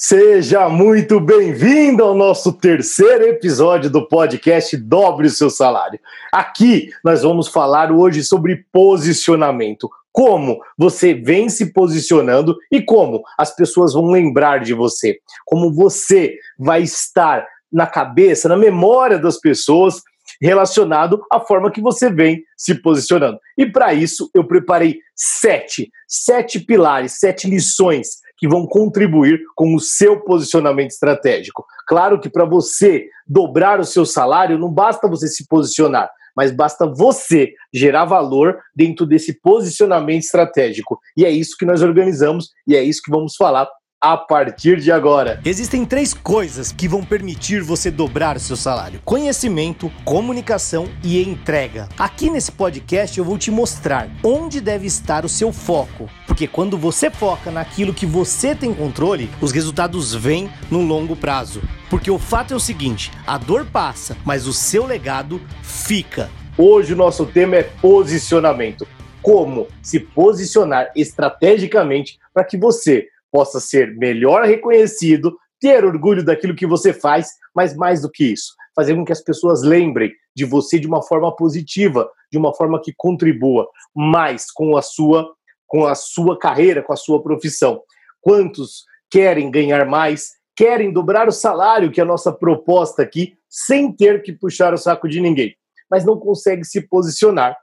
Seja muito bem-vindo ao nosso terceiro episódio do podcast Dobre o seu salário. Aqui nós vamos falar hoje sobre posicionamento. Como você vem se posicionando e como as pessoas vão lembrar de você. Como você vai estar na cabeça, na memória das pessoas relacionado à forma que você vem se posicionando. E para isso eu preparei sete, sete pilares, sete lições que vão contribuir com o seu posicionamento estratégico. Claro que para você dobrar o seu salário, não basta você se posicionar, mas basta você gerar valor dentro desse posicionamento estratégico. E é isso que nós organizamos e é isso que vamos falar a partir de agora. Existem três coisas que vão permitir você dobrar seu salário: conhecimento, comunicação e entrega. Aqui nesse podcast eu vou te mostrar onde deve estar o seu foco, porque quando você foca naquilo que você tem controle, os resultados vêm no longo prazo. Porque o fato é o seguinte: a dor passa, mas o seu legado fica. Hoje o nosso tema é posicionamento. Como se posicionar estrategicamente para que você possa ser melhor reconhecido, ter orgulho daquilo que você faz, mas mais do que isso, fazer com que as pessoas lembrem de você de uma forma positiva, de uma forma que contribua mais com a sua com a sua carreira, com a sua profissão. Quantos querem ganhar mais, querem dobrar o salário, que é a nossa proposta aqui, sem ter que puxar o saco de ninguém, mas não consegue se posicionar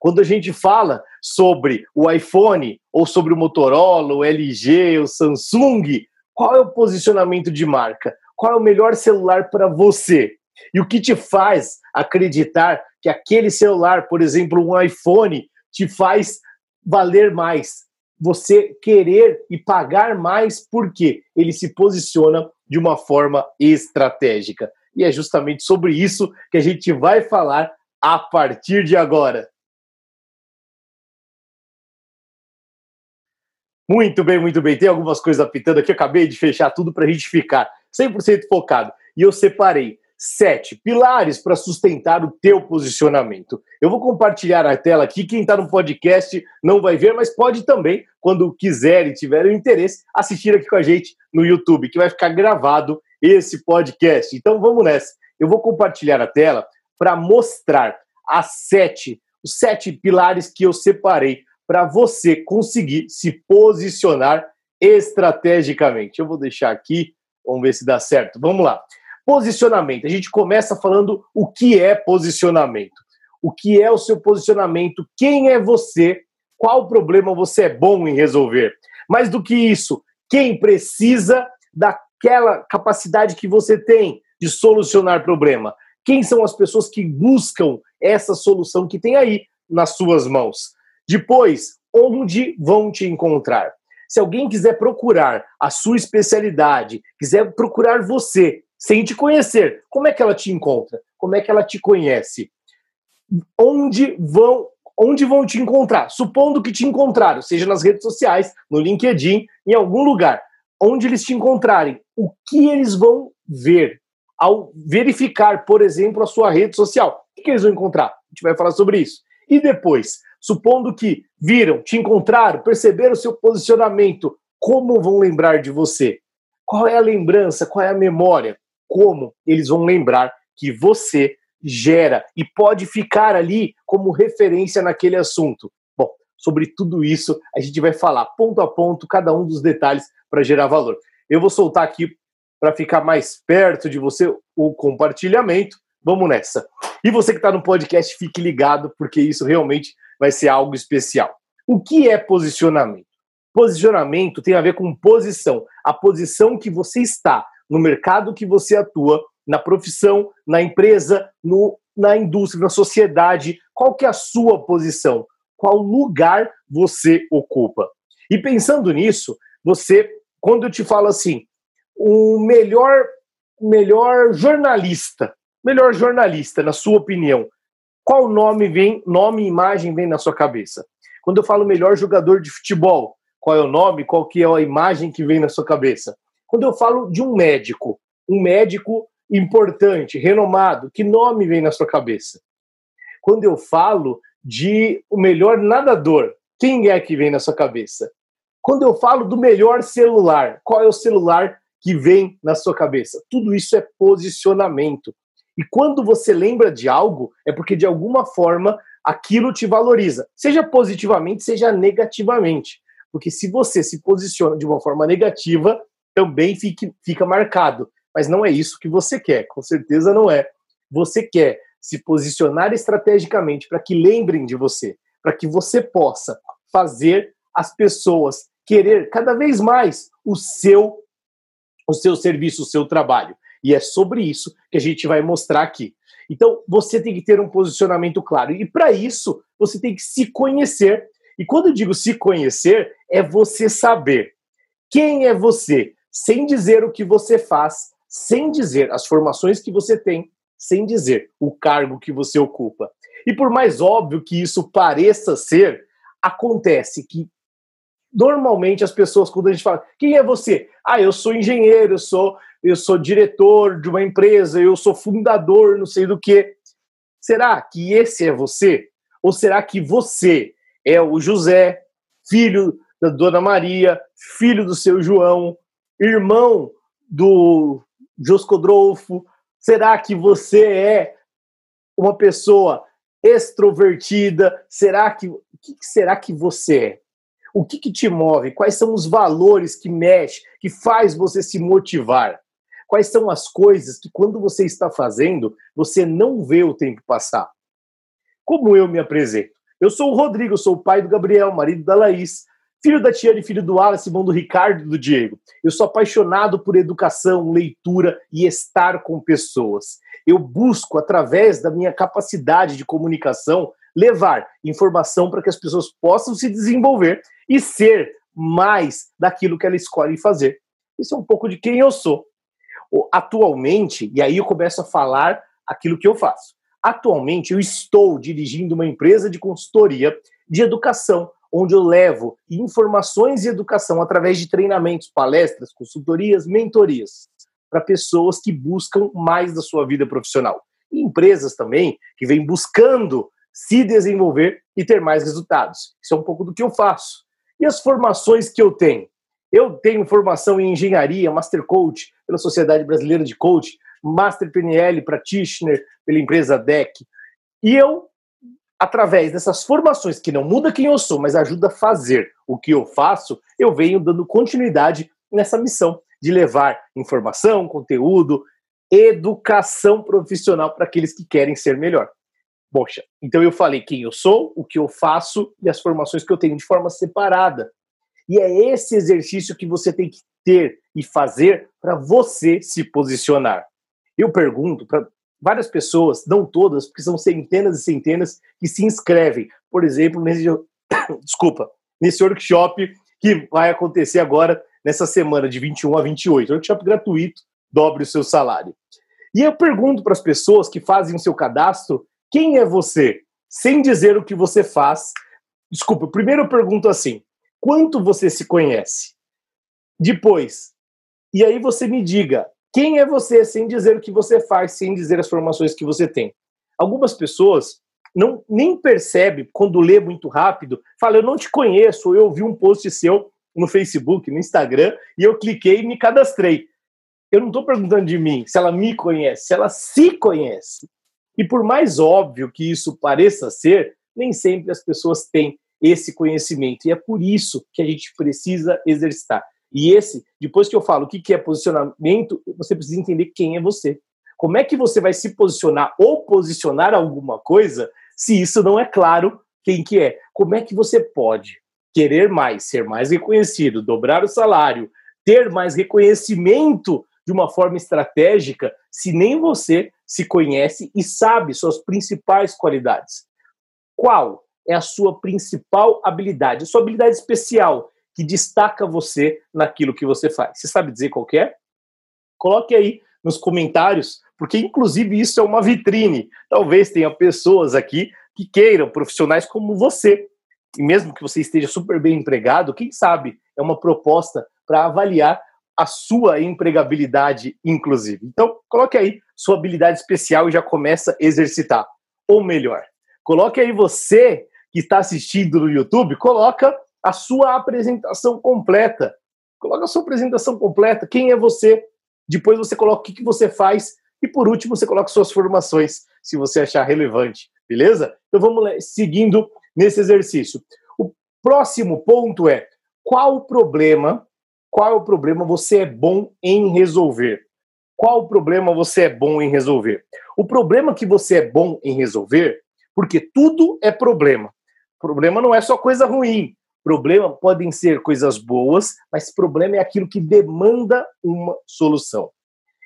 quando a gente fala sobre o iPhone, ou sobre o Motorola, o LG, o Samsung, qual é o posicionamento de marca? Qual é o melhor celular para você? E o que te faz acreditar que aquele celular, por exemplo, um iPhone, te faz valer mais? Você querer e pagar mais porque ele se posiciona de uma forma estratégica. E é justamente sobre isso que a gente vai falar a partir de agora. Muito bem, muito bem. Tem algumas coisas apitando aqui. Eu acabei de fechar tudo para a gente ficar 100% focado. E eu separei sete pilares para sustentar o teu posicionamento. Eu vou compartilhar a tela aqui. Quem está no podcast não vai ver, mas pode também, quando quiser e tiver o interesse, assistir aqui com a gente no YouTube, que vai ficar gravado esse podcast. Então vamos nessa. Eu vou compartilhar a tela para mostrar as sete, os sete pilares que eu separei para você conseguir se posicionar estrategicamente. Eu vou deixar aqui, vamos ver se dá certo. Vamos lá. Posicionamento. A gente começa falando o que é posicionamento. O que é o seu posicionamento? Quem é você? Qual problema você é bom em resolver? Mais do que isso, quem precisa daquela capacidade que você tem de solucionar problema? Quem são as pessoas que buscam essa solução que tem aí nas suas mãos? Depois, onde vão te encontrar? Se alguém quiser procurar a sua especialidade, quiser procurar você sem te conhecer, como é que ela te encontra? Como é que ela te conhece? Onde vão onde vão te encontrar? Supondo que te encontraram, seja nas redes sociais, no LinkedIn, em algum lugar, onde eles te encontrarem, o que eles vão ver ao verificar, por exemplo, a sua rede social? O que eles vão encontrar? A gente vai falar sobre isso. E depois, Supondo que viram, te encontraram, perceberam o seu posicionamento, como vão lembrar de você? Qual é a lembrança? Qual é a memória? Como eles vão lembrar que você gera e pode ficar ali como referência naquele assunto? Bom, sobre tudo isso a gente vai falar ponto a ponto, cada um dos detalhes para gerar valor. Eu vou soltar aqui para ficar mais perto de você o compartilhamento. Vamos nessa. E você que está no podcast, fique ligado, porque isso realmente vai ser algo especial. O que é posicionamento? Posicionamento tem a ver com posição, a posição que você está no mercado que você atua, na profissão, na empresa, no, na indústria, na sociedade. Qual que é a sua posição? Qual lugar você ocupa? E pensando nisso, você, quando eu te falo assim, o melhor, melhor jornalista, melhor jornalista, na sua opinião, qual nome vem, nome e imagem vem na sua cabeça? Quando eu falo melhor jogador de futebol, qual é o nome, qual que é a imagem que vem na sua cabeça? Quando eu falo de um médico, um médico importante, renomado, que nome vem na sua cabeça? Quando eu falo de o melhor nadador, quem é que vem na sua cabeça? Quando eu falo do melhor celular, qual é o celular que vem na sua cabeça. Tudo isso é posicionamento. E quando você lembra de algo, é porque de alguma forma aquilo te valoriza, seja positivamente, seja negativamente. Porque se você se posiciona de uma forma negativa, também fique, fica marcado. Mas não é isso que você quer, com certeza não é. Você quer se posicionar estrategicamente para que lembrem de você, para que você possa fazer as pessoas querer cada vez mais o seu o seu serviço, o seu trabalho. E é sobre isso que a gente vai mostrar aqui. Então, você tem que ter um posicionamento claro. E para isso, você tem que se conhecer. E quando eu digo se conhecer, é você saber quem é você, sem dizer o que você faz, sem dizer as formações que você tem, sem dizer o cargo que você ocupa. E por mais óbvio que isso pareça ser, acontece que normalmente as pessoas, quando a gente fala, quem é você? Ah, eu sou engenheiro, eu sou, eu sou diretor de uma empresa, eu sou fundador, não sei do que. Será que esse é você? Ou será que você é o José, filho da Dona Maria, filho do seu João, irmão do Joscodrolfo? Será que você é uma pessoa extrovertida? Será que o que será que você é? O que, que te move? Quais são os valores que mexe, que faz você se motivar? Quais são as coisas que, quando você está fazendo, você não vê o tempo passar? Como eu me apresento? Eu sou o Rodrigo, sou o pai do Gabriel, marido da Laís, filho da Tiane, filho do Alice, irmão do Ricardo e do Diego. Eu sou apaixonado por educação, leitura e estar com pessoas. Eu busco, através da minha capacidade de comunicação, levar informação para que as pessoas possam se desenvolver e ser mais daquilo que ela escolhe fazer. Isso é um pouco de quem eu sou. Atualmente, e aí eu começo a falar aquilo que eu faço. Atualmente, eu estou dirigindo uma empresa de consultoria de educação, onde eu levo informações e educação através de treinamentos, palestras, consultorias, mentorias para pessoas que buscam mais da sua vida profissional. E empresas também que vêm buscando se desenvolver e ter mais resultados. Isso é um pouco do que eu faço. E as formações que eu tenho? Eu tenho formação em engenharia, Master Coach pela Sociedade Brasileira de Coach, Master PNL Practitioner pela empresa DEC. E eu, através dessas formações que não muda quem eu sou, mas ajuda a fazer o que eu faço, eu venho dando continuidade nessa missão de levar informação, conteúdo, educação profissional para aqueles que querem ser melhor. Poxa, então eu falei quem eu sou, o que eu faço e as formações que eu tenho de forma separada. E é esse exercício que você tem que ter e fazer para você se posicionar. Eu pergunto para várias pessoas, não todas, porque são centenas e centenas que se inscrevem, por exemplo, nesse desculpa, nesse workshop que vai acontecer agora nessa semana de 21 a 28, workshop gratuito, dobre o seu salário. E eu pergunto para as pessoas que fazem o seu cadastro quem é você? Sem dizer o que você faz. Desculpa, primeiro eu pergunto assim: quanto você se conhece? Depois, e aí você me diga, quem é você sem dizer o que você faz, sem dizer as formações que você tem? Algumas pessoas não nem percebe quando lê muito rápido, fala eu não te conheço, eu ouvi um post seu no Facebook, no Instagram, e eu cliquei e me cadastrei. Eu não estou perguntando de mim, se ela me conhece, se ela se conhece. E por mais óbvio que isso pareça ser, nem sempre as pessoas têm esse conhecimento. E é por isso que a gente precisa exercitar. E esse, depois que eu falo o que é posicionamento, você precisa entender quem é você. Como é que você vai se posicionar ou posicionar alguma coisa se isso não é claro quem que é? Como é que você pode querer mais, ser mais reconhecido, dobrar o salário, ter mais reconhecimento de uma forma estratégica se nem você se conhece e sabe suas principais qualidades. Qual é a sua principal habilidade, a sua habilidade especial que destaca você naquilo que você faz? Você sabe dizer qual é? Coloque aí nos comentários, porque inclusive isso é uma vitrine. Talvez tenha pessoas aqui que queiram profissionais como você. E mesmo que você esteja super bem empregado, quem sabe é uma proposta para avaliar a sua empregabilidade, inclusive. Então, coloque aí sua habilidade especial e já começa a exercitar. Ou melhor, coloque aí você que está assistindo no YouTube, coloca a sua apresentação completa. Coloca a sua apresentação completa, quem é você, depois você coloca o que, que você faz e por último você coloca suas formações, se você achar relevante, beleza? Então vamos seguindo nesse exercício. O próximo ponto é qual o problema, qual o problema você é bom em resolver? Qual o problema você é bom em resolver? O problema que você é bom em resolver, porque tudo é problema. Problema não é só coisa ruim. Problema podem ser coisas boas, mas problema é aquilo que demanda uma solução.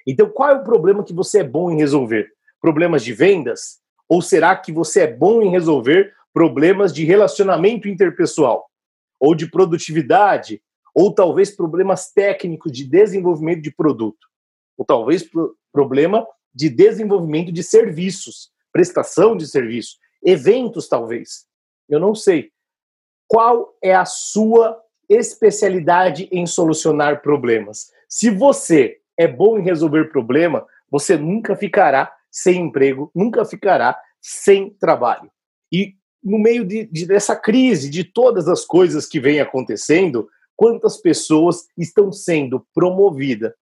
Então, qual é o problema que você é bom em resolver? Problemas de vendas? Ou será que você é bom em resolver problemas de relacionamento interpessoal? Ou de produtividade? Ou talvez problemas técnicos de desenvolvimento de produto? Ou talvez pro problema de desenvolvimento de serviços, prestação de serviços, eventos, talvez. Eu não sei. Qual é a sua especialidade em solucionar problemas? Se você é bom em resolver problema, você nunca ficará sem emprego, nunca ficará sem trabalho. E no meio de, de, dessa crise, de todas as coisas que vêm acontecendo, quantas pessoas estão sendo promovidas,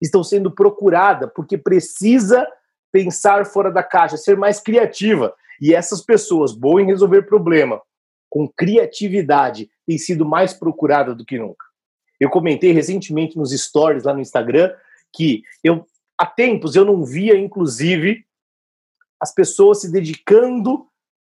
estão sendo procuradas porque precisa pensar fora da caixa, ser mais criativa. E essas pessoas, boas em resolver problema, com criatividade, têm sido mais procuradas do que nunca. Eu comentei recentemente nos stories lá no Instagram que eu há tempos eu não via, inclusive, as pessoas se dedicando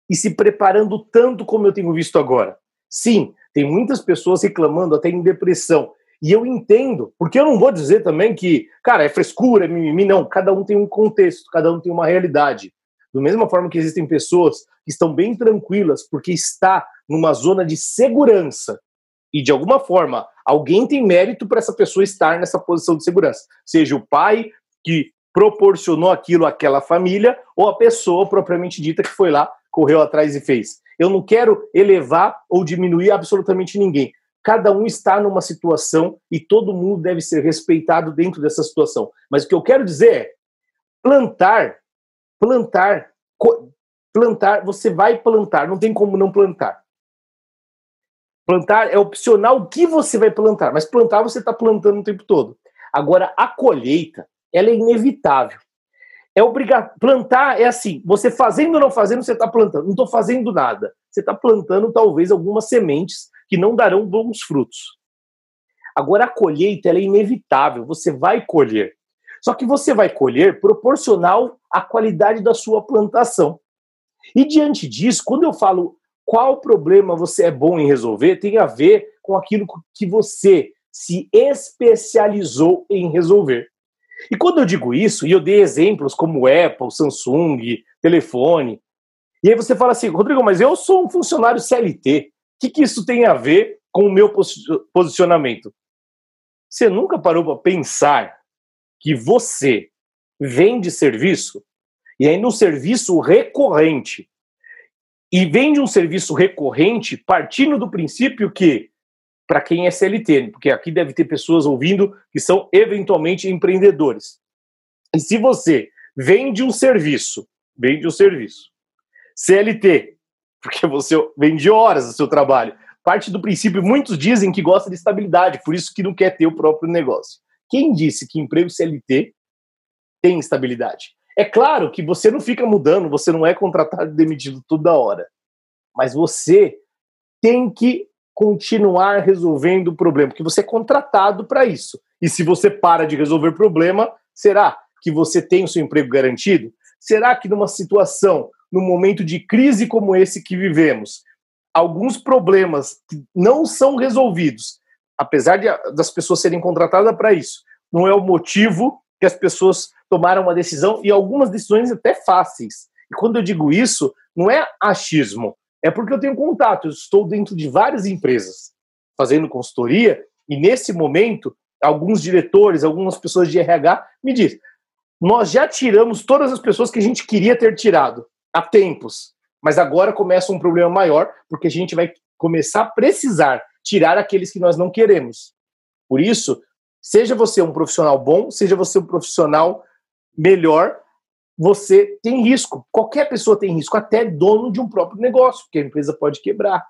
e se preparando tanto como eu tenho visto agora. Sim, tem muitas pessoas reclamando até em depressão. E eu entendo, porque eu não vou dizer também que, cara, é frescura, é mimimi, não. Cada um tem um contexto, cada um tem uma realidade. Da mesma forma que existem pessoas que estão bem tranquilas porque está numa zona de segurança e de alguma forma alguém tem mérito para essa pessoa estar nessa posição de segurança, seja o pai que proporcionou aquilo àquela família ou a pessoa propriamente dita que foi lá, correu atrás e fez. Eu não quero elevar ou diminuir absolutamente ninguém. Cada um está numa situação e todo mundo deve ser respeitado dentro dessa situação. Mas o que eu quero dizer é plantar, plantar, plantar, você vai plantar, não tem como não plantar. Plantar é opcional o que você vai plantar, mas plantar você está plantando o tempo todo. Agora, a colheita, ela é inevitável. É obrigado. Plantar é assim: você fazendo ou não fazendo, você está plantando. Não estou fazendo nada. Você está plantando talvez algumas sementes que não darão bons frutos. Agora, a colheita é inevitável, você vai colher. Só que você vai colher proporcional à qualidade da sua plantação. E diante disso, quando eu falo qual problema você é bom em resolver tem a ver com aquilo que você se especializou em resolver. E quando eu digo isso, e eu dei exemplos como Apple, Samsung, telefone, e aí você fala assim, Rodrigo, mas eu sou um funcionário CLT, o que, que isso tem a ver com o meu posicionamento? Você nunca parou para pensar que você vende serviço, e aí no serviço recorrente, e vende um serviço recorrente partindo do princípio que, para quem é CLT, porque aqui deve ter pessoas ouvindo que são eventualmente empreendedores. E se você vende um serviço, vende um serviço, CLT, porque você vende horas do seu trabalho, parte do princípio, muitos dizem que gosta de estabilidade, por isso que não quer ter o próprio negócio. Quem disse que emprego CLT tem estabilidade? É claro que você não fica mudando, você não é contratado e demitido toda hora. Mas você tem que continuar resolvendo o problema, porque você é contratado para isso. E se você para de resolver problema, será que você tem o seu emprego garantido? Será que numa situação, num momento de crise como esse que vivemos, alguns problemas que não são resolvidos, apesar de, das pessoas serem contratadas para isso, não é o motivo que as pessoas tomaram uma decisão e algumas decisões até fáceis. E quando eu digo isso, não é achismo, é porque eu tenho contato, eu estou dentro de várias empresas fazendo consultoria e nesse momento alguns diretores, algumas pessoas de RH me dizem: "Nós já tiramos todas as pessoas que a gente queria ter tirado há tempos, mas agora começa um problema maior, porque a gente vai começar a precisar tirar aqueles que nós não queremos. Por isso, seja você um profissional bom, seja você um profissional melhor, você tem risco. Qualquer pessoa tem risco, até dono de um próprio negócio, porque a empresa pode quebrar.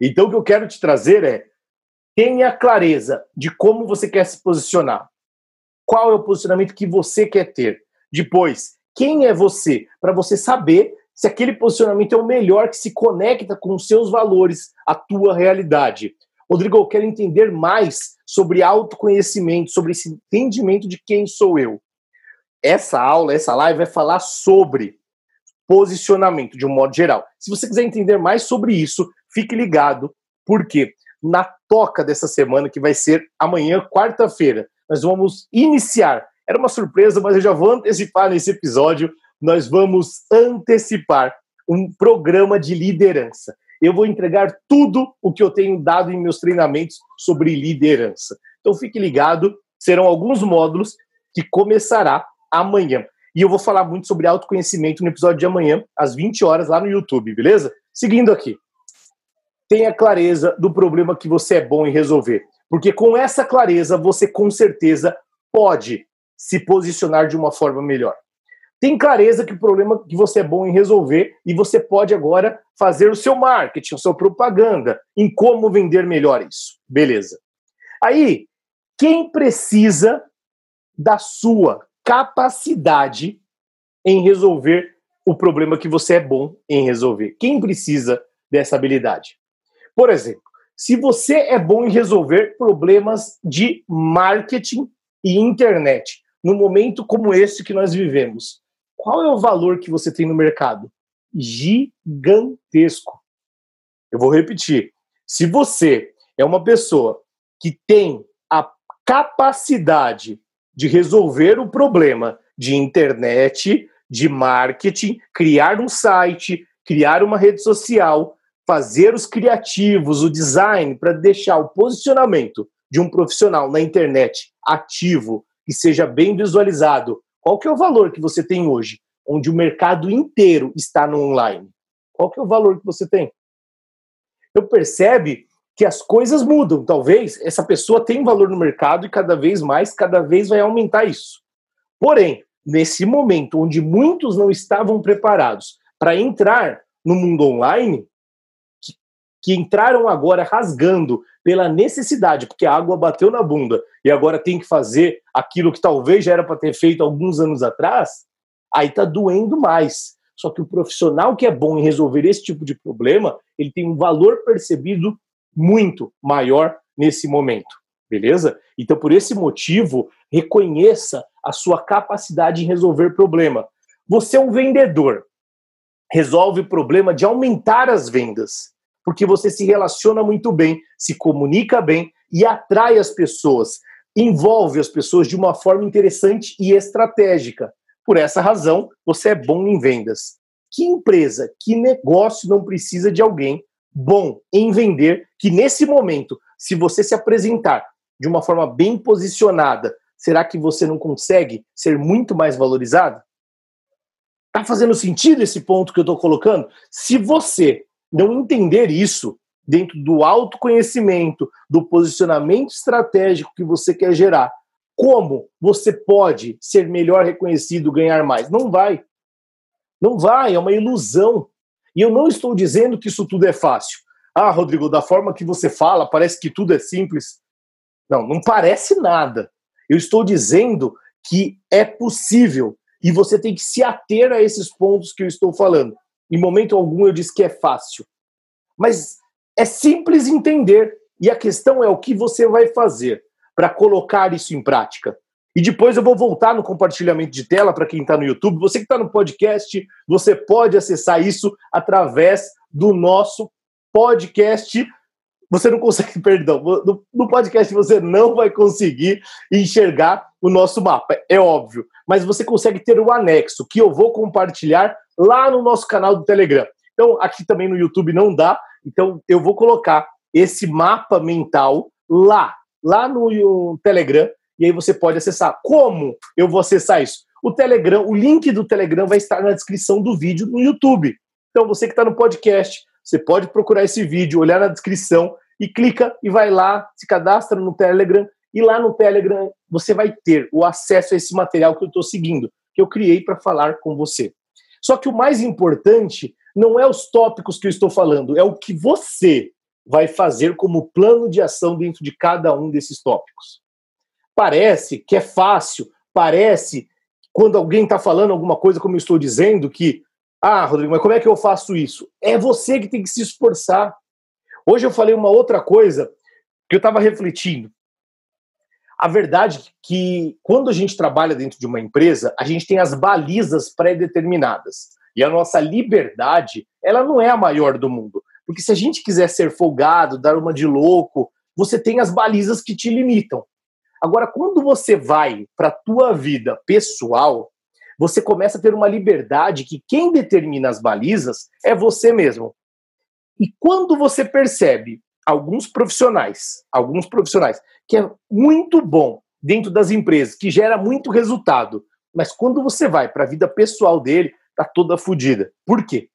Então, o que eu quero te trazer é tenha clareza de como você quer se posicionar. Qual é o posicionamento que você quer ter? Depois, quem é você? Para você saber se aquele posicionamento é o melhor que se conecta com os seus valores, a tua realidade. Rodrigo, eu quero entender mais sobre autoconhecimento, sobre esse entendimento de quem sou eu. Essa aula, essa live vai falar sobre posicionamento de um modo geral. Se você quiser entender mais sobre isso, fique ligado, porque na toca dessa semana, que vai ser amanhã, quarta-feira, nós vamos iniciar. Era uma surpresa, mas eu já vou antecipar nesse episódio. Nós vamos antecipar um programa de liderança. Eu vou entregar tudo o que eu tenho dado em meus treinamentos sobre liderança. Então fique ligado, serão alguns módulos que começará amanhã. E eu vou falar muito sobre autoconhecimento no episódio de amanhã, às 20 horas, lá no YouTube, beleza? Seguindo aqui. Tenha clareza do problema que você é bom em resolver. Porque com essa clareza, você com certeza pode se posicionar de uma forma melhor. Tem clareza que o problema que você é bom em resolver e você pode agora fazer o seu marketing, a sua propaganda, em como vender melhor isso. Beleza. Aí, quem precisa da sua capacidade em resolver o problema que você é bom em resolver. Quem precisa dessa habilidade? Por exemplo, se você é bom em resolver problemas de marketing e internet, no momento como esse que nós vivemos, qual é o valor que você tem no mercado? Gigantesco. Eu vou repetir. Se você é uma pessoa que tem a capacidade de resolver o problema de internet, de marketing, criar um site, criar uma rede social, fazer os criativos, o design, para deixar o posicionamento de um profissional na internet ativo e seja bem visualizado. Qual que é o valor que você tem hoje, onde o mercado inteiro está no online? Qual que é o valor que você tem? Eu percebe que as coisas mudam. Talvez essa pessoa tenha valor no mercado e cada vez mais, cada vez vai aumentar isso. Porém, nesse momento onde muitos não estavam preparados para entrar no mundo online, que, entraram agora rasgando pela necessidade, porque a água bateu na bunda e agora tem que fazer aquilo que talvez já era para ter feito alguns anos atrás, aí está doendo mais. Só que o profissional que é bom em resolver esse tipo de problema, ele tem um valor percebido muito maior nesse momento, beleza? Então, por esse motivo, reconheça a sua capacidade em resolver problema. Você é um vendedor, resolve o problema de aumentar as vendas, porque você se relaciona muito bem, se comunica bem e atrai as pessoas, envolve as pessoas de uma forma interessante e estratégica. Por essa razão, você é bom em vendas. Que empresa, que negócio não precisa de alguém bom em vender, que nesse momento, se você se apresentar de uma forma bem posicionada, será que você não consegue ser muito mais valorizado? Tá fazendo sentido esse ponto que eu estou colocando? Se você não entender isso dentro do autoconhecimento, do posicionamento estratégico que você quer gerar, como você pode ser melhor reconhecido, ganhar mais? Não vai. Não vai, é uma ilusão. E eu não estou dizendo que isso tudo é fácil. Ah, Rodrigo, da forma que você fala, parece que tudo é simples. Não, não parece nada. Eu estou dizendo que é possível e você tem que se ater a esses pontos que eu estou falando. Em momento algum eu disse que é fácil. Mas é simples entender. E a questão é o que você vai fazer para colocar isso em prática. E depois eu vou voltar no compartilhamento de tela para quem está no YouTube. Você que está no podcast, você pode acessar isso através do nosso podcast. Você não consegue, perdão, no, no podcast você não vai conseguir enxergar o nosso mapa, é óbvio. Mas você consegue ter o anexo, que eu vou compartilhar lá no nosso canal do Telegram. Então, aqui também no YouTube não dá, então eu vou colocar esse mapa mental lá, lá no Telegram e aí você pode acessar. Como eu vou acessar isso? O Telegram, o link do Telegram vai estar na descrição do vídeo no YouTube. Então você que está no podcast, você pode procurar esse vídeo, olhar na descrição e clica e vai lá, se cadastra no Telegram e lá no Telegram você vai ter o acesso a esse material que eu estou seguindo, que eu criei para falar com você. Só que o mais importante não é os tópicos que eu estou falando, é o que você vai fazer como plano de ação dentro de cada um desses tópicos. Parece que é fácil, parece quando alguém está falando alguma coisa, como eu estou dizendo, que, ah, Rodrigo, mas como é que eu faço isso? É você que tem que se esforçar. Hoje eu falei uma outra coisa que eu estava refletindo. A verdade é que quando a gente trabalha dentro de uma empresa, a gente tem as balizas pré-determinadas. E a nossa liberdade, ela não é a maior do mundo. Porque se a gente quiser ser folgado, dar uma de louco, você tem as balizas que te limitam. Agora, quando você vai para a tua vida pessoal, você começa a ter uma liberdade que quem determina as balizas é você mesmo. E quando você percebe alguns profissionais, alguns profissionais, que é muito bom dentro das empresas, que gera muito resultado, mas quando você vai para a vida pessoal dele, tá toda fodida. Por quê?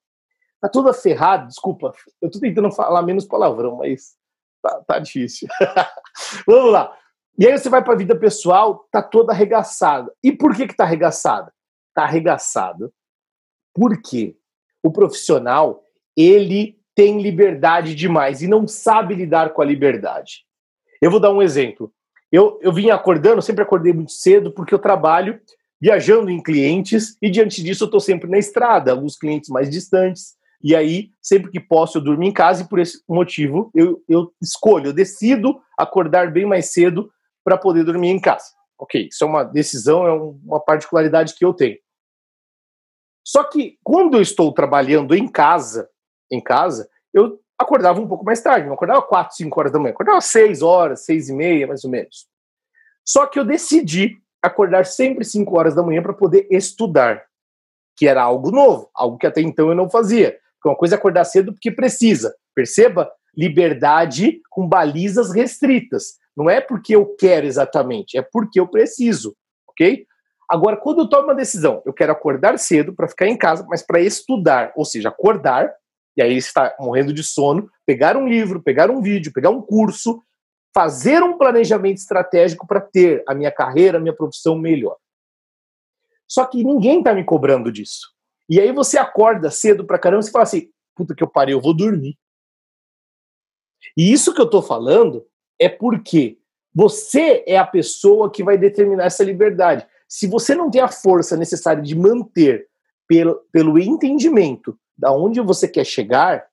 Tá toda ferrada, desculpa, eu tô tentando falar menos palavrão, mas tá, tá difícil. Vamos lá. E aí você vai para a vida pessoal, tá toda arregaçada. E por que que tá arregaçada? Tá arregaçada porque o profissional, ele tem liberdade demais e não sabe lidar com a liberdade. Eu vou dar um exemplo. Eu, eu vim acordando, sempre acordei muito cedo, porque eu trabalho viajando em clientes e diante disso eu estou sempre na estrada, alguns clientes mais distantes. E aí, sempre que posso, eu durmo em casa e por esse motivo eu, eu escolho, eu decido acordar bem mais cedo para poder dormir em casa. Ok, isso é uma decisão, é uma particularidade que eu tenho. Só que quando eu estou trabalhando em casa, em casa, eu acordava um pouco mais tarde, não acordava 4, 5 horas da manhã, acordava 6 horas, 6 e meia, mais ou menos. Só que eu decidi acordar sempre 5 horas da manhã para poder estudar, que era algo novo, algo que até então eu não fazia. Uma coisa é acordar cedo porque precisa. Perceba? Liberdade com balizas restritas. Não é porque eu quero exatamente, é porque eu preciso, ok? Agora, quando eu tomo uma decisão, eu quero acordar cedo para ficar em casa, mas para estudar, ou seja, acordar e aí está morrendo de sono, pegar um livro, pegar um vídeo, pegar um curso, fazer um planejamento estratégico para ter a minha carreira, a minha profissão melhor. Só que ninguém está me cobrando disso. E aí você acorda cedo para caramba e fala assim: puta que eu parei, eu vou dormir. E isso que eu estou falando é porque você é a pessoa que vai determinar essa liberdade. Se você não tem a força necessária de manter pelo, pelo entendimento da onde você quer chegar,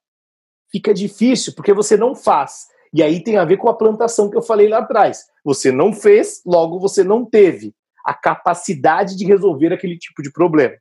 fica difícil, porque você não faz. E aí tem a ver com a plantação que eu falei lá atrás. Você não fez, logo você não teve a capacidade de resolver aquele tipo de problema.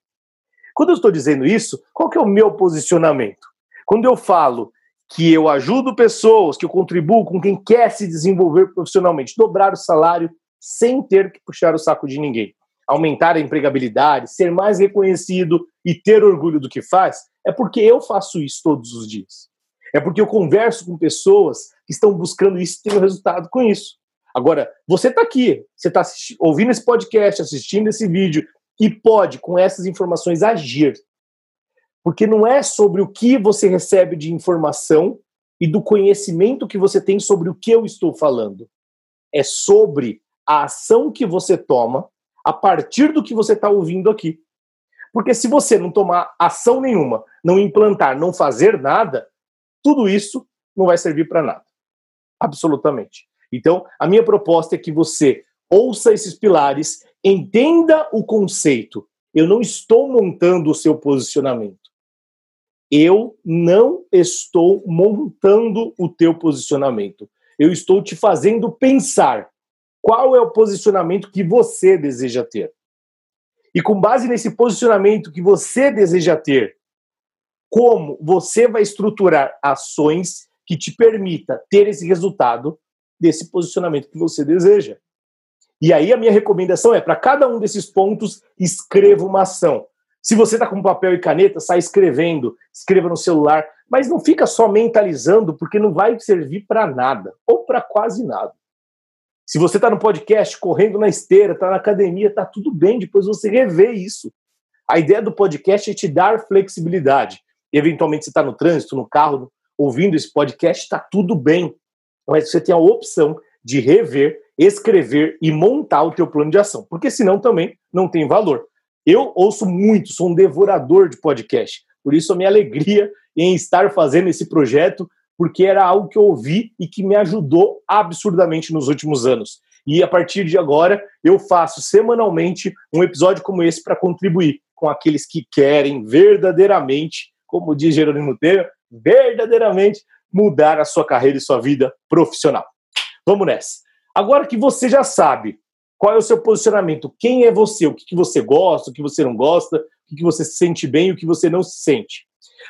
Quando eu estou dizendo isso, qual que é o meu posicionamento? Quando eu falo que eu ajudo pessoas, que eu contribuo com quem quer se desenvolver profissionalmente, dobrar o salário sem ter que puxar o saco de ninguém, aumentar a empregabilidade, ser mais reconhecido e ter orgulho do que faz, é porque eu faço isso todos os dias. É porque eu converso com pessoas que estão buscando isso e têm resultado com isso. Agora, você está aqui, você está ouvindo esse podcast, assistindo esse vídeo e pode, com essas informações, agir. Porque não é sobre o que você recebe de informação e do conhecimento que você tem sobre o que eu estou falando. É sobre a ação que você toma a partir do que você está ouvindo aqui. Porque se você não tomar ação nenhuma, não implantar, não fazer nada, tudo isso não vai servir para nada. Absolutamente. Então, a minha proposta é que você ouça esses pilares, entenda o conceito. Eu não estou montando o seu posicionamento. Eu não estou montando o teu posicionamento. Eu estou te fazendo pensar qual é o posicionamento que você deseja ter. E com base nesse posicionamento que você deseja ter, como você vai estruturar ações que te permita ter esse resultado desse posicionamento que você deseja. E aí a minha recomendação é para cada um desses pontos escreva uma ação. Se você está com papel e caneta, sai escrevendo, escreva no celular, mas não fica só mentalizando porque não vai servir para nada ou para quase nada. Se você está no podcast, correndo na esteira, está na academia, está tudo bem, depois você revê isso. A ideia do podcast é te dar flexibilidade. Eventualmente você está no trânsito, no carro, ouvindo esse podcast, está tudo bem. Mas você tem a opção de rever, escrever e montar o teu plano de ação, porque senão também não tem valor. Eu ouço muito, sou um devorador de podcast. Por isso a minha alegria em estar fazendo esse projeto porque era algo que eu ouvi e que me ajudou absurdamente nos últimos anos. E a partir de agora, eu faço semanalmente um episódio como esse para contribuir com aqueles que querem verdadeiramente, como diz Jerônimo Temer, verdadeiramente mudar a sua carreira e sua vida profissional. Vamos nessa. Agora que você já sabe qual é o seu posicionamento, quem é você, o que, você gosta, o que você não gosta, o que você se sente bem e o que você não se sente.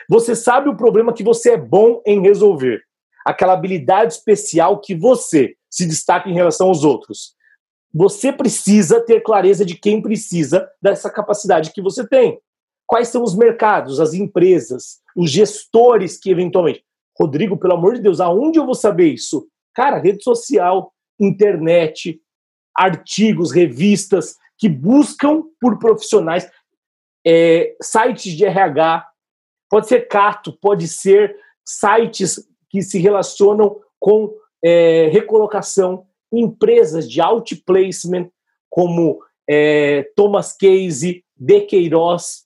Você sabe o problema que você é bom em resolver, aquela habilidade especial que você se destaca em relação aos outros. Você precisa ter clareza de quem precisa dessa capacidade que você tem. Quais são os mercados, as empresas, os gestores que eventualmente. Rodrigo, pelo amor de Deus, aonde eu vou saber isso? Cara, rede social, internet, artigos, revistas que buscam por profissionais, é, sites de RH, pode ser Cato, pode ser sites que se relacionam com é, recolocação, empresas de outplacement, como é, Thomas Case, De Queiroz.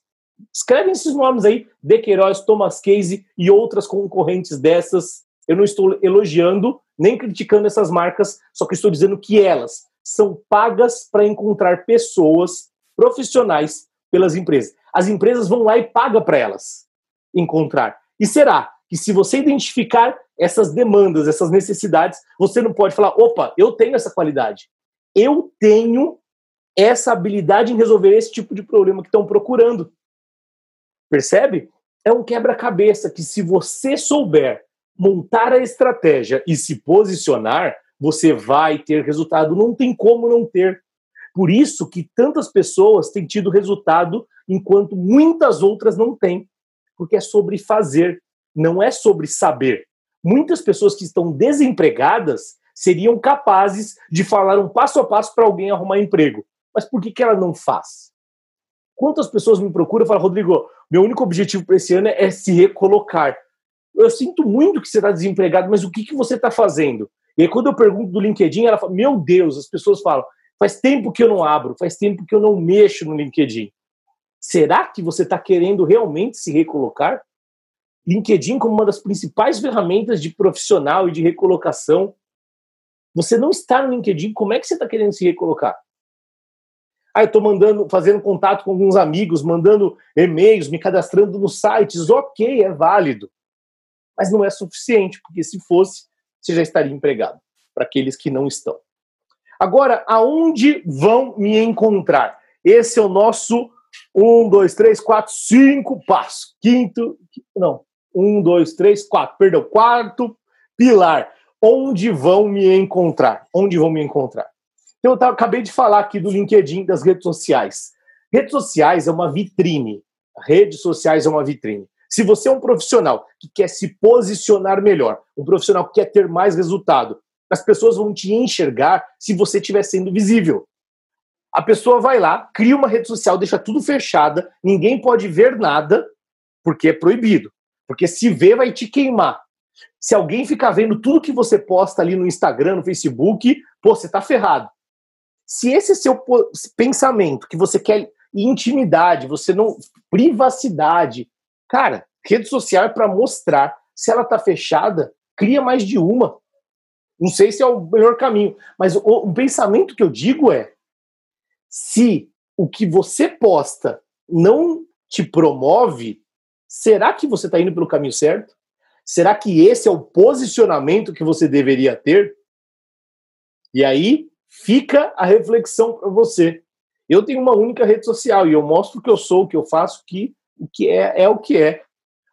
Escrevem esses nomes aí, De Queiroz, Thomas Case e outras concorrentes dessas. Eu não estou elogiando nem criticando essas marcas, só que estou dizendo que elas são pagas para encontrar pessoas profissionais pelas empresas. As empresas vão lá e pagam para elas encontrar. E será que se você identificar essas demandas, essas necessidades, você não pode falar, opa, eu tenho essa qualidade. Eu tenho essa habilidade em resolver esse tipo de problema que estão procurando. Percebe? É um quebra-cabeça que se você souber montar a estratégia e se posicionar, você vai ter resultado. Não tem como não ter. Por isso que tantas pessoas têm tido resultado enquanto muitas outras não têm. Porque é sobre fazer, não é sobre saber. Muitas pessoas que estão desempregadas seriam capazes de falar um passo a passo para alguém arrumar emprego. Mas por que, que ela não faz? Quantas pessoas me procuram e falam, Rodrigo, meu único objetivo para esse ano é se recolocar. Eu sinto muito que você está desempregado, mas o que, que você está fazendo? E aí, quando eu pergunto do LinkedIn, ela fala: Meu Deus, as pessoas falam, faz tempo que eu não abro, faz tempo que eu não mexo no LinkedIn. Será que você está querendo realmente se recolocar? LinkedIn como uma das principais ferramentas de profissional e de recolocação. Você não está no LinkedIn, como é que você está querendo se recolocar? Ah, eu estou mandando, fazendo contato com alguns amigos, mandando e-mails, me cadastrando nos sites. Ok, é válido. Mas não é suficiente, porque se fosse, você já estaria empregado. Para aqueles que não estão. Agora, aonde vão me encontrar? Esse é o nosso um, dois, três, quatro, cinco passo. Quinto, não, um, dois, três, quatro. Perdão, quarto pilar. Onde vão me encontrar? Onde vão me encontrar? Então, eu acabei de falar aqui do LinkedIn, das redes sociais. Redes sociais é uma vitrine. Redes sociais é uma vitrine. Se você é um profissional que quer se posicionar melhor, um profissional que quer ter mais resultado, as pessoas vão te enxergar se você estiver sendo visível. A pessoa vai lá, cria uma rede social, deixa tudo fechada, ninguém pode ver nada, porque é proibido. Porque se vê, vai te queimar. Se alguém ficar vendo tudo que você posta ali no Instagram, no Facebook, pô, você tá ferrado. Se esse é seu pensamento, que você quer intimidade, você não. privacidade. Cara, rede social é para mostrar. Se ela tá fechada, cria mais de uma. Não sei se é o melhor caminho, mas o, o pensamento que eu digo é: se o que você posta não te promove, será que você está indo pelo caminho certo? Será que esse é o posicionamento que você deveria ter? E aí fica a reflexão para você. Eu tenho uma única rede social e eu mostro o que eu sou, o que eu faço, que o que é é o que é.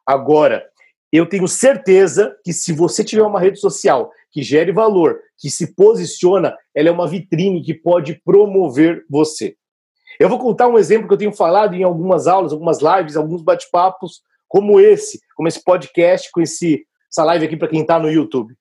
Agora, eu tenho certeza que se você tiver uma rede social que gere valor, que se posiciona, ela é uma vitrine que pode promover você. Eu vou contar um exemplo que eu tenho falado em algumas aulas, algumas lives, alguns bate-papos, como esse, como esse podcast, com esse, essa live aqui para quem está no YouTube.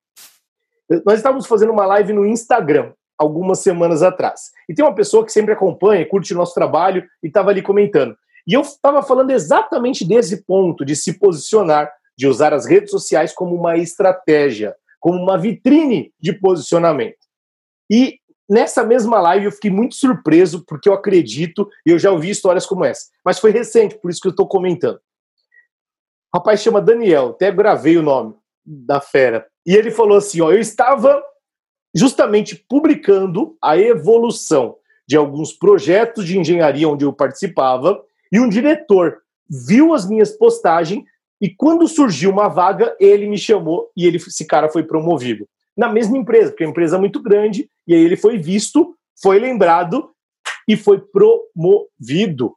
Nós estávamos fazendo uma live no Instagram algumas semanas atrás. E tem uma pessoa que sempre acompanha, curte o nosso trabalho e estava ali comentando. E eu estava falando exatamente desse ponto, de se posicionar, de usar as redes sociais como uma estratégia, como uma vitrine de posicionamento. E nessa mesma live eu fiquei muito surpreso, porque eu acredito, e eu já ouvi histórias como essa, mas foi recente, por isso que eu estou comentando. O rapaz chama Daniel, até gravei o nome. da fera. E ele falou assim: ó, eu estava justamente publicando a evolução de alguns projetos de engenharia onde eu participava, e um diretor viu as minhas postagens e quando surgiu uma vaga, ele me chamou e ele, esse cara foi promovido. Na mesma empresa, porque é uma empresa muito grande, e aí ele foi visto, foi lembrado e foi promovido.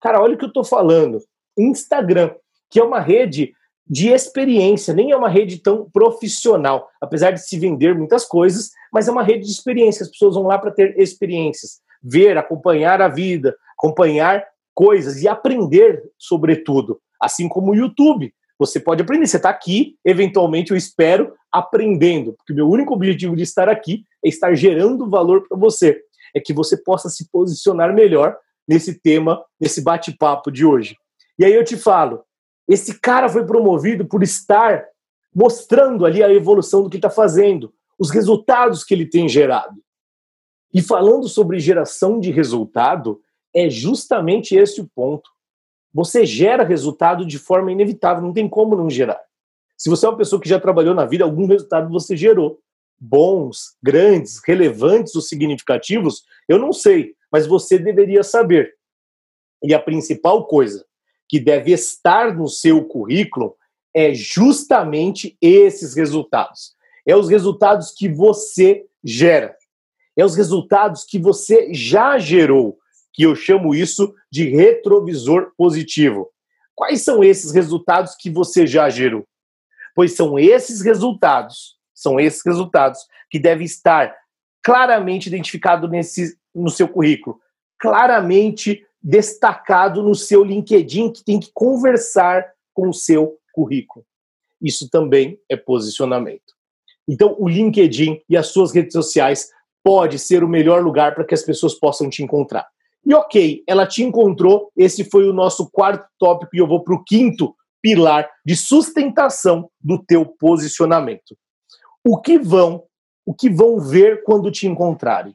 Cara, olha o que eu estou falando. Instagram, que é uma rede de experiência, nem é uma rede tão profissional, apesar de se vender muitas coisas, mas é uma rede de experiência. As pessoas vão lá para ter experiências, ver, acompanhar a vida, acompanhar coisas e aprender sobretudo. Assim como o YouTube. Você pode aprender. Você está aqui, eventualmente, eu espero, aprendendo. Porque o meu único objetivo de estar aqui é estar gerando valor para você. É que você possa se posicionar melhor nesse tema, nesse bate-papo de hoje. E aí eu te falo, esse cara foi promovido por estar mostrando ali a evolução do que está fazendo, os resultados que ele tem gerado. E falando sobre geração de resultado, é justamente esse o ponto. Você gera resultado de forma inevitável, não tem como não gerar. Se você é uma pessoa que já trabalhou na vida, algum resultado você gerou. Bons, grandes, relevantes ou significativos, eu não sei, mas você deveria saber. E a principal coisa que deve estar no seu currículo é justamente esses resultados. É os resultados que você gera. É os resultados que você já gerou que eu chamo isso de retrovisor positivo. Quais são esses resultados que você já gerou? Pois são esses resultados, são esses resultados que devem estar claramente identificado no seu currículo, claramente destacado no seu LinkedIn que tem que conversar com o seu currículo. Isso também é posicionamento. Então, o LinkedIn e as suas redes sociais pode ser o melhor lugar para que as pessoas possam te encontrar. E ok, ela te encontrou. Esse foi o nosso quarto tópico e eu vou para o quinto pilar de sustentação do teu posicionamento. O que vão, o que vão ver quando te encontrarem?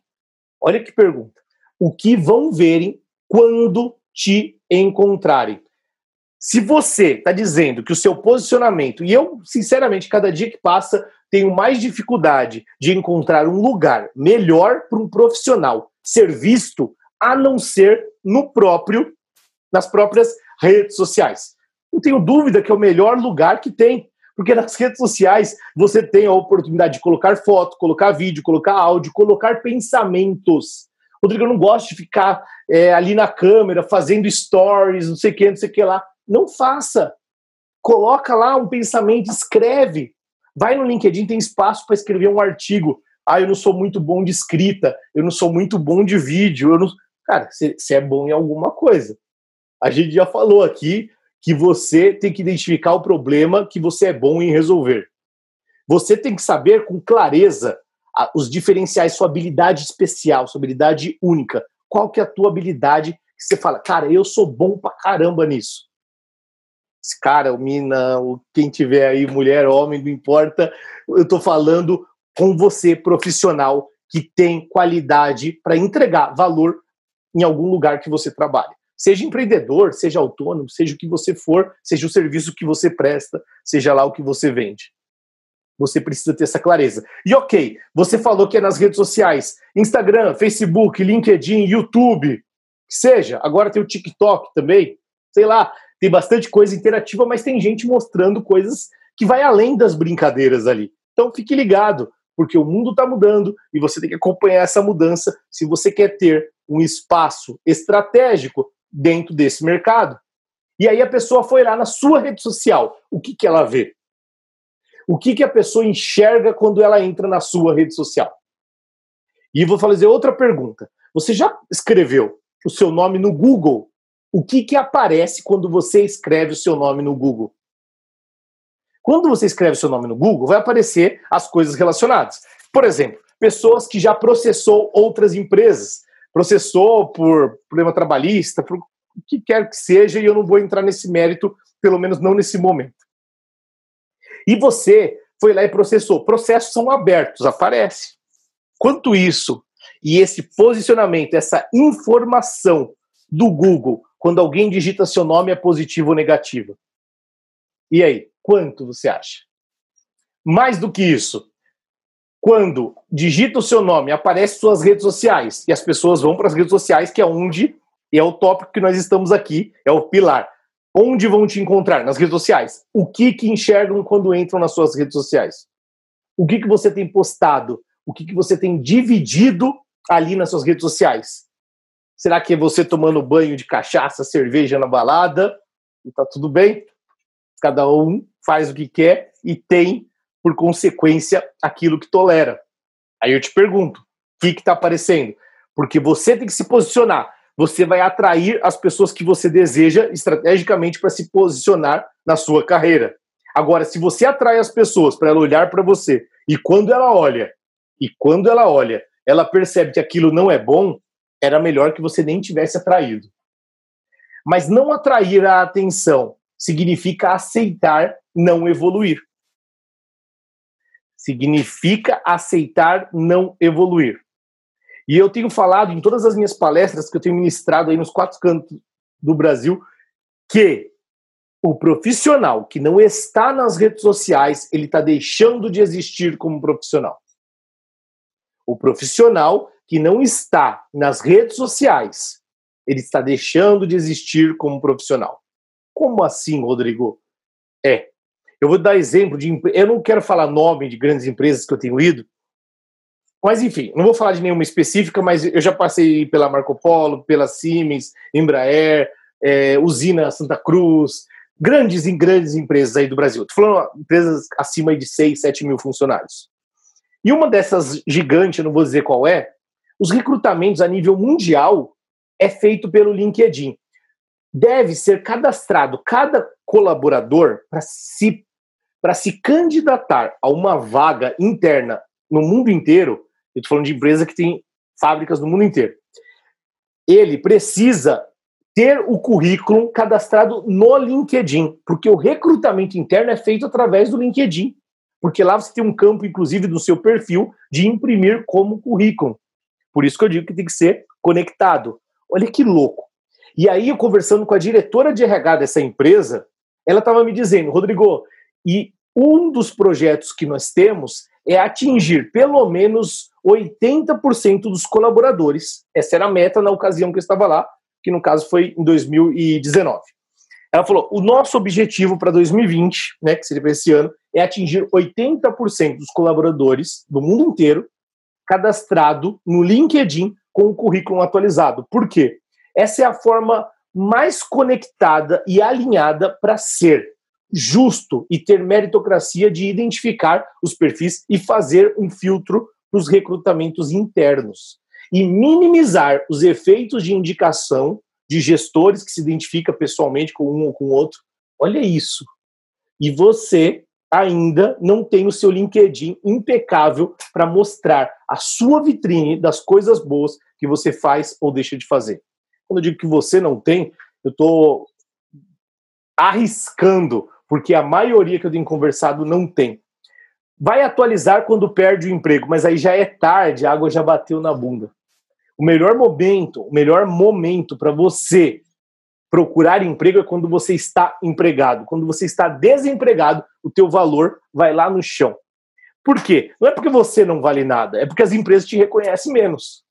Olha que pergunta. O que vão verem quando te encontrarem? Se você está dizendo que o seu posicionamento, e eu, sinceramente, cada dia que passa, tenho mais dificuldade de encontrar um lugar melhor para um profissional ser visto a não ser no próprio, nas próprias redes sociais. Não tenho dúvida que é o melhor lugar que tem, porque nas redes sociais você tem a oportunidade de colocar foto, colocar vídeo, colocar áudio, colocar pensamentos. Rodrigo, eu não gosto de ficar é, ali na câmera fazendo stories, não sei o que, não sei o que lá. Não faça. Coloca lá um pensamento, escreve. Vai no LinkedIn, tem espaço para escrever um artigo. Ah, eu não sou muito bom de escrita, eu não sou muito bom de vídeo, eu não cara, você é bom em alguma coisa. A gente já falou aqui que você tem que identificar o problema que você é bom em resolver. Você tem que saber com clareza os diferenciais, sua habilidade especial, sua habilidade única. Qual que é a tua habilidade que você fala, cara, eu sou bom pra caramba nisso. Esse cara, o mina, o quem tiver aí, mulher, homem, não importa. Eu tô falando com você, profissional, que tem qualidade para entregar valor em algum lugar que você trabalha. Seja empreendedor, seja autônomo, seja o que você for, seja o serviço que você presta, seja lá o que você vende. Você precisa ter essa clareza. E ok, você falou que é nas redes sociais: Instagram, Facebook, LinkedIn, YouTube, seja. Agora tem o TikTok também. Sei lá, tem bastante coisa interativa, mas tem gente mostrando coisas que vai além das brincadeiras ali. Então fique ligado porque o mundo está mudando e você tem que acompanhar essa mudança se você quer ter um espaço estratégico dentro desse mercado. E aí a pessoa foi lá na sua rede social. O que, que ela vê? O que, que a pessoa enxerga quando ela entra na sua rede social? E vou fazer outra pergunta. Você já escreveu o seu nome no Google? O que, que aparece quando você escreve o seu nome no Google? Quando você escreve seu nome no Google, vai aparecer as coisas relacionadas. Por exemplo, pessoas que já processou outras empresas, processou por problema trabalhista, por o que quer que seja, e eu não vou entrar nesse mérito, pelo menos não nesse momento. E você foi lá e processou. Processos são abertos, aparece. Quanto isso e esse posicionamento, essa informação do Google, quando alguém digita seu nome é positivo ou negativo? E aí? Quanto você acha? Mais do que isso, quando digita o seu nome, aparece suas redes sociais e as pessoas vão para as redes sociais, que é onde é o tópico que nós estamos aqui, é o pilar. Onde vão te encontrar? Nas redes sociais. O que que enxergam quando entram nas suas redes sociais? O que que você tem postado? O que que você tem dividido ali nas suas redes sociais? Será que é você tomando banho de cachaça, cerveja na balada e tá tudo bem? Cada um faz o que quer e tem, por consequência, aquilo que tolera. Aí eu te pergunto, o que está aparecendo? Porque você tem que se posicionar. Você vai atrair as pessoas que você deseja estrategicamente para se posicionar na sua carreira. Agora, se você atrai as pessoas para ela olhar para você e quando ela olha, e quando ela olha, ela percebe que aquilo não é bom, era melhor que você nem tivesse atraído. Mas não atrair a atenção significa aceitar não evoluir. Significa aceitar não evoluir. E eu tenho falado em todas as minhas palestras que eu tenho ministrado aí nos quatro cantos do Brasil que o profissional que não está nas redes sociais, ele está deixando de existir como profissional. O profissional que não está nas redes sociais, ele está deixando de existir como profissional. Como assim, Rodrigo? É. Eu vou dar exemplo de. Eu não quero falar nome de grandes empresas que eu tenho ido, mas enfim, não vou falar de nenhuma específica, mas eu já passei pela Marco Polo, pela Siemens, Embraer, é, Usina Santa Cruz, grandes e grandes empresas aí do Brasil. Estou falando empresas acima de 6, 7 mil funcionários. E uma dessas gigantes, eu não vou dizer qual é, os recrutamentos a nível mundial é feito pelo LinkedIn. Deve ser cadastrado cada colaborador para se, se candidatar a uma vaga interna no mundo inteiro. Eu estou falando de empresa que tem fábricas no mundo inteiro. Ele precisa ter o currículo cadastrado no LinkedIn, porque o recrutamento interno é feito através do LinkedIn, porque lá você tem um campo, inclusive, do seu perfil de imprimir como currículo. Por isso que eu digo que tem que ser conectado. Olha que louco. E aí, eu conversando com a diretora de RH dessa empresa, ela estava me dizendo, Rodrigo, e um dos projetos que nós temos é atingir pelo menos 80% dos colaboradores. Essa era a meta na ocasião que eu estava lá, que no caso foi em 2019. Ela falou: o nosso objetivo para 2020, né, que seria para esse ano, é atingir 80% dos colaboradores do mundo inteiro cadastrado no LinkedIn com o currículo atualizado. Por quê? Essa é a forma mais conectada e alinhada para ser justo e ter meritocracia de identificar os perfis e fazer um filtro para os recrutamentos internos e minimizar os efeitos de indicação de gestores que se identifica pessoalmente com um ou com o outro. Olha isso. E você ainda não tem o seu LinkedIn impecável para mostrar a sua vitrine das coisas boas que você faz ou deixa de fazer. Quando eu digo que você não tem, eu estou arriscando, porque a maioria que eu tenho conversado não tem. Vai atualizar quando perde o emprego, mas aí já é tarde, a água já bateu na bunda. O melhor momento, o melhor momento para você procurar emprego é quando você está empregado. Quando você está desempregado, o teu valor vai lá no chão. Por quê? Não é porque você não vale nada, é porque as empresas te reconhecem menos.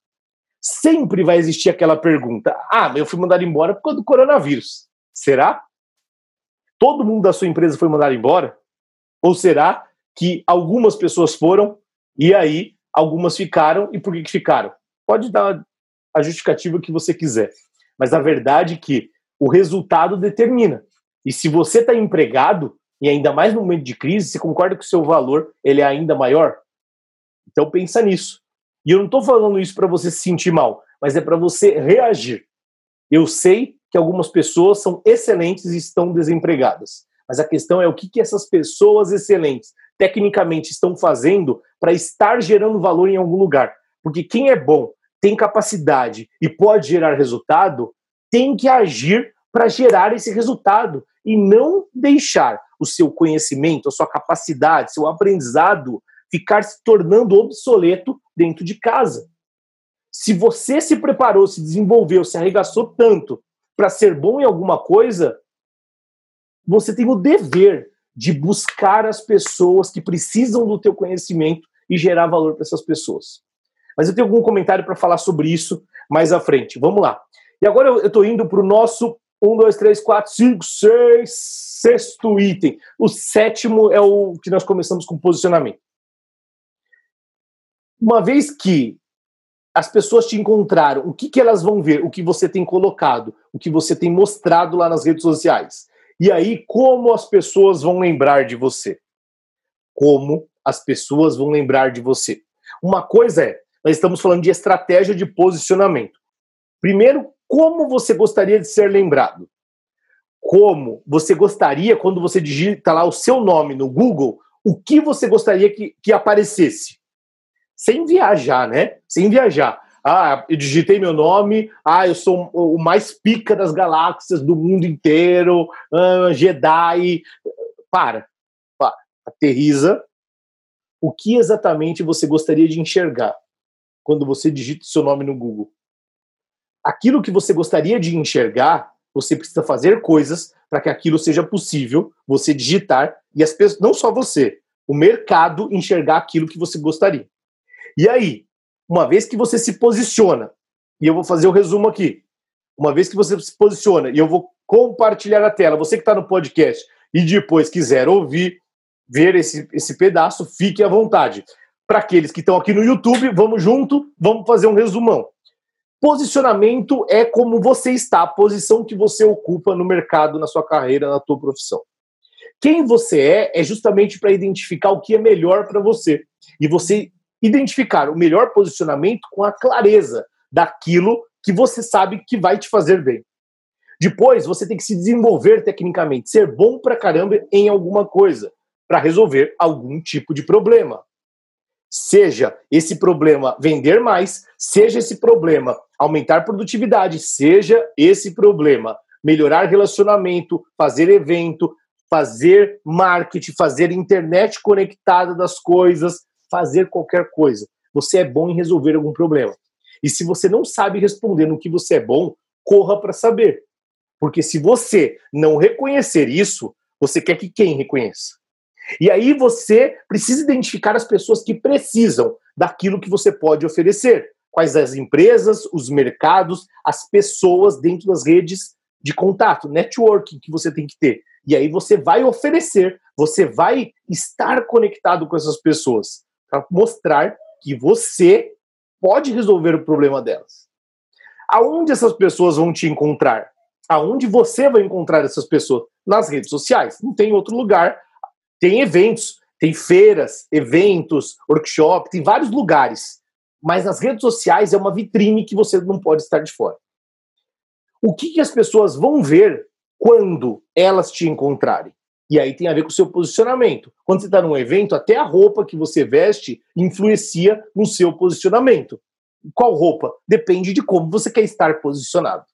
Sempre vai existir aquela pergunta: ah, eu fui mandado embora por causa do coronavírus. Será? Todo mundo da sua empresa foi mandado embora? Ou será que algumas pessoas foram e aí algumas ficaram e por que, que ficaram? Pode dar a justificativa que você quiser. Mas a verdade é que o resultado determina. E se você está empregado, e ainda mais no momento de crise, você concorda que o seu valor ele é ainda maior? Então pensa nisso. E eu não estou falando isso para você se sentir mal, mas é para você reagir. Eu sei que algumas pessoas são excelentes e estão desempregadas. Mas a questão é o que, que essas pessoas excelentes, tecnicamente, estão fazendo para estar gerando valor em algum lugar. Porque quem é bom, tem capacidade e pode gerar resultado, tem que agir para gerar esse resultado e não deixar o seu conhecimento, a sua capacidade, seu aprendizado ficar se tornando obsoleto dentro de casa. Se você se preparou, se desenvolveu, se arregaçou tanto para ser bom em alguma coisa, você tem o dever de buscar as pessoas que precisam do teu conhecimento e gerar valor para essas pessoas. Mas eu tenho algum comentário para falar sobre isso mais à frente. Vamos lá. E agora eu estou indo para o nosso 1, 2, 3, 4, 5, 6, sexto item. O sétimo é o que nós começamos com posicionamento. Uma vez que as pessoas te encontraram, o que, que elas vão ver? O que você tem colocado, o que você tem mostrado lá nas redes sociais. E aí, como as pessoas vão lembrar de você? Como as pessoas vão lembrar de você? Uma coisa é, nós estamos falando de estratégia de posicionamento. Primeiro, como você gostaria de ser lembrado? Como você gostaria, quando você digita lá o seu nome no Google, o que você gostaria que, que aparecesse? Sem viajar, né? Sem viajar. Ah, eu digitei meu nome, ah, eu sou o mais pica das galáxias do mundo inteiro, ah, Jedi. Para, para, aterriza. O que exatamente você gostaria de enxergar quando você digita o seu nome no Google? Aquilo que você gostaria de enxergar, você precisa fazer coisas para que aquilo seja possível, você digitar e as pessoas, não só você, o mercado enxergar aquilo que você gostaria. E aí, uma vez que você se posiciona, e eu vou fazer o resumo aqui, uma vez que você se posiciona, e eu vou compartilhar a tela, você que está no podcast e depois quiser ouvir, ver esse, esse pedaço, fique à vontade. Para aqueles que estão aqui no YouTube, vamos junto, vamos fazer um resumão. Posicionamento é como você está, a posição que você ocupa no mercado, na sua carreira, na tua profissão. Quem você é é justamente para identificar o que é melhor para você. E você identificar o melhor posicionamento com a clareza daquilo que você sabe que vai te fazer bem. Depois, você tem que se desenvolver tecnicamente, ser bom pra caramba em alguma coisa, para resolver algum tipo de problema. Seja esse problema vender mais, seja esse problema aumentar produtividade, seja esse problema melhorar relacionamento, fazer evento, fazer marketing, fazer internet conectada das coisas, fazer qualquer coisa. Você é bom em resolver algum problema. E se você não sabe responder no que você é bom, corra para saber. Porque se você não reconhecer isso, você quer que quem reconheça? E aí você precisa identificar as pessoas que precisam daquilo que você pode oferecer. Quais as empresas, os mercados, as pessoas dentro das redes de contato, networking que você tem que ter. E aí você vai oferecer, você vai estar conectado com essas pessoas para mostrar que você pode resolver o problema delas. Aonde essas pessoas vão te encontrar? Aonde você vai encontrar essas pessoas? Nas redes sociais. Não tem outro lugar. Tem eventos, tem feiras, eventos, workshop, tem vários lugares. Mas nas redes sociais é uma vitrine que você não pode estar de fora. O que, que as pessoas vão ver quando elas te encontrarem? E aí tem a ver com o seu posicionamento. Quando você está num evento, até a roupa que você veste influencia no seu posicionamento. Qual roupa? Depende de como você quer estar posicionado.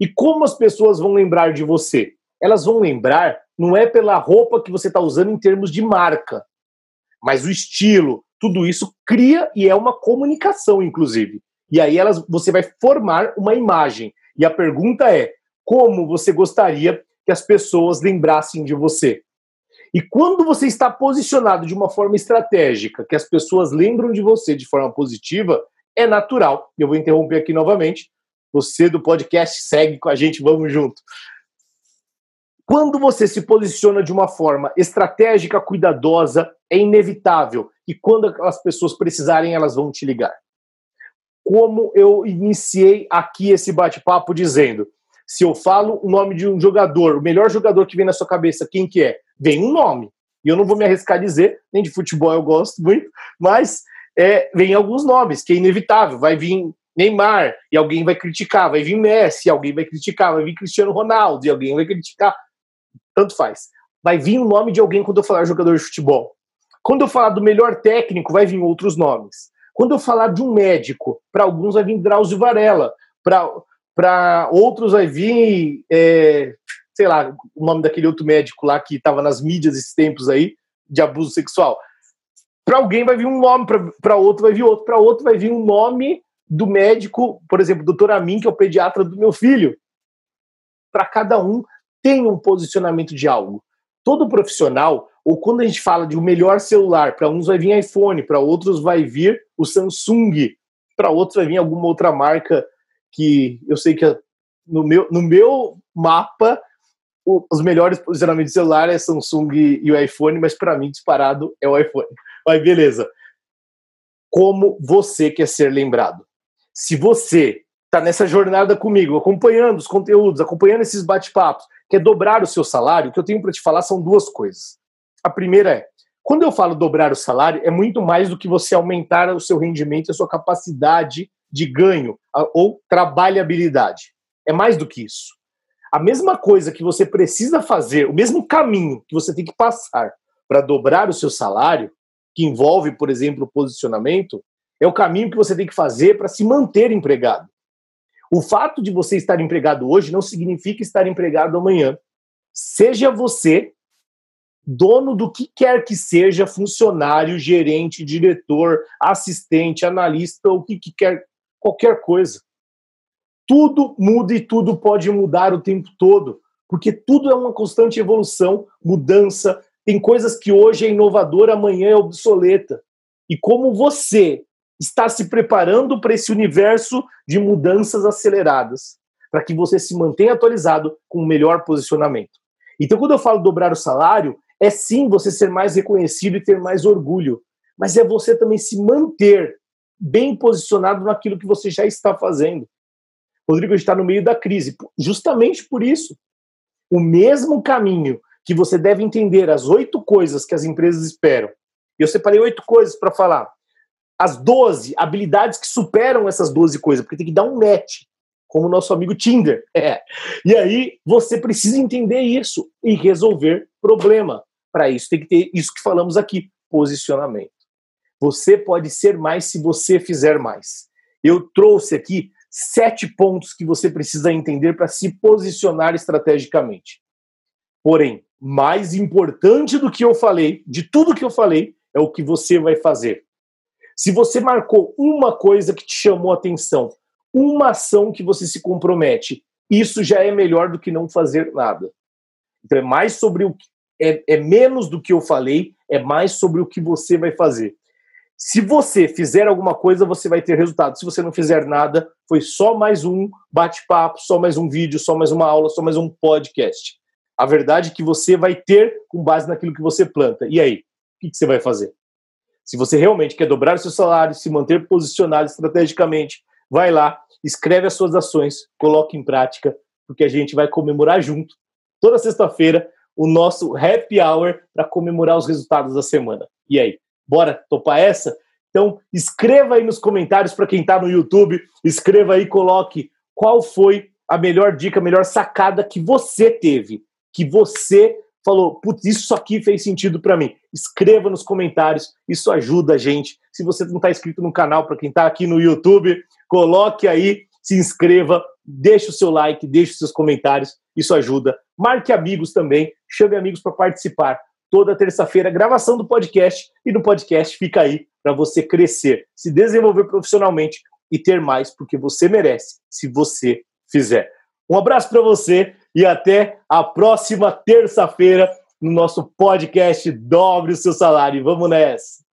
E como as pessoas vão lembrar de você? Elas vão lembrar não é pela roupa que você está usando em termos de marca, mas o estilo, tudo isso cria e é uma comunicação, inclusive. E aí elas, você vai formar uma imagem. E a pergunta é: como você gostaria que as pessoas lembrassem de você. E quando você está posicionado de uma forma estratégica, que as pessoas lembram de você de forma positiva, é natural. Eu vou interromper aqui novamente. Você do podcast segue com a gente, vamos junto. Quando você se posiciona de uma forma estratégica, cuidadosa, é inevitável. E quando as pessoas precisarem, elas vão te ligar. Como eu iniciei aqui esse bate-papo dizendo, se eu falo o nome de um jogador, o melhor jogador que vem na sua cabeça, quem que é? Vem um nome. E eu não vou me arriscar a dizer, nem de futebol eu gosto muito, mas é, vem alguns nomes, que é inevitável. Vai vir Neymar, e alguém vai criticar, vai vir Messi, e alguém vai criticar, vai vir Cristiano Ronaldo, e alguém vai criticar. Tanto faz. Vai vir o nome de alguém quando eu falar jogador de futebol. Quando eu falar do melhor técnico, vai vir outros nomes. Quando eu falar de um médico, para alguns vai vir Drauzio Varela, para para outros vai vir, é, sei lá, o nome daquele outro médico lá que estava nas mídias esses tempos aí, de abuso sexual. Para alguém vai vir um nome, para outro vai vir outro, para outro vai vir um nome do médico, por exemplo, doutor Amin, que é o pediatra do meu filho. Para cada um tem um posicionamento de algo. todo profissional, ou quando a gente fala de o um melhor celular, para uns vai vir iPhone, para outros vai vir o Samsung, para outros vai vir alguma outra marca que eu sei que no meu, no meu mapa o, os melhores posicionamentos de celular é Samsung e o iPhone, mas para mim disparado é o iPhone. Mas beleza. Como você quer ser lembrado? Se você está nessa jornada comigo, acompanhando os conteúdos, acompanhando esses bate-papos, quer dobrar o seu salário, o que eu tenho para te falar são duas coisas. A primeira é, quando eu falo dobrar o salário, é muito mais do que você aumentar o seu rendimento a sua capacidade de ganho ou trabalhabilidade. É mais do que isso. A mesma coisa que você precisa fazer, o mesmo caminho que você tem que passar para dobrar o seu salário, que envolve, por exemplo, posicionamento, é o caminho que você tem que fazer para se manter empregado. O fato de você estar empregado hoje não significa estar empregado amanhã. Seja você dono do que quer que seja, funcionário, gerente, diretor, assistente, analista, o que, que quer, qualquer coisa. Tudo muda e tudo pode mudar o tempo todo, porque tudo é uma constante evolução, mudança. Tem coisas que hoje é inovadora, amanhã é obsoleta. E como você está se preparando para esse universo de mudanças aceleradas, para que você se mantenha atualizado com o melhor posicionamento. Então, quando eu falo dobrar o salário, é sim você ser mais reconhecido e ter mais orgulho, mas é você também se manter bem posicionado naquilo que você já está fazendo. Rodrigo está no meio da crise, justamente por isso. O mesmo caminho que você deve entender as oito coisas que as empresas esperam. Eu separei oito coisas para falar as 12 habilidades que superam essas 12 coisas, porque tem que dar um match, como o nosso amigo Tinder. É. E aí você precisa entender isso e resolver problema. Para isso tem que ter isso que falamos aqui, posicionamento. Você pode ser mais se você fizer mais. Eu trouxe aqui sete pontos que você precisa entender para se posicionar estrategicamente. Porém, mais importante do que eu falei, de tudo que eu falei, é o que você vai fazer. Se você marcou uma coisa que te chamou a atenção, uma ação que você se compromete, isso já é melhor do que não fazer nada. Então é mais sobre o que é, é menos do que eu falei, é mais sobre o que você vai fazer. Se você fizer alguma coisa, você vai ter resultado. Se você não fizer nada, foi só mais um bate-papo, só mais um vídeo, só mais uma aula, só mais um podcast. A verdade é que você vai ter com base naquilo que você planta. E aí? O que você vai fazer? Se você realmente quer dobrar o seu salário, se manter posicionado estrategicamente, vai lá, escreve as suas ações, coloque em prática, porque a gente vai comemorar junto, toda sexta-feira, o nosso happy hour para comemorar os resultados da semana. E aí, bora topar essa? Então, escreva aí nos comentários para quem está no YouTube, escreva aí, coloque qual foi a melhor dica, a melhor sacada que você teve, que você falou, putz, isso aqui fez sentido para mim. Escreva nos comentários, isso ajuda a gente. Se você não está inscrito no canal, para quem está aqui no YouTube, coloque aí, se inscreva, deixe o seu like, deixe os seus comentários, isso ajuda. Marque amigos também, chame amigos para participar. Toda terça-feira, gravação do podcast, e no podcast fica aí para você crescer, se desenvolver profissionalmente e ter mais, porque você merece, se você fizer. Um abraço para você e até a próxima terça-feira no nosso podcast Dobre o Seu Salário. Vamos nessa!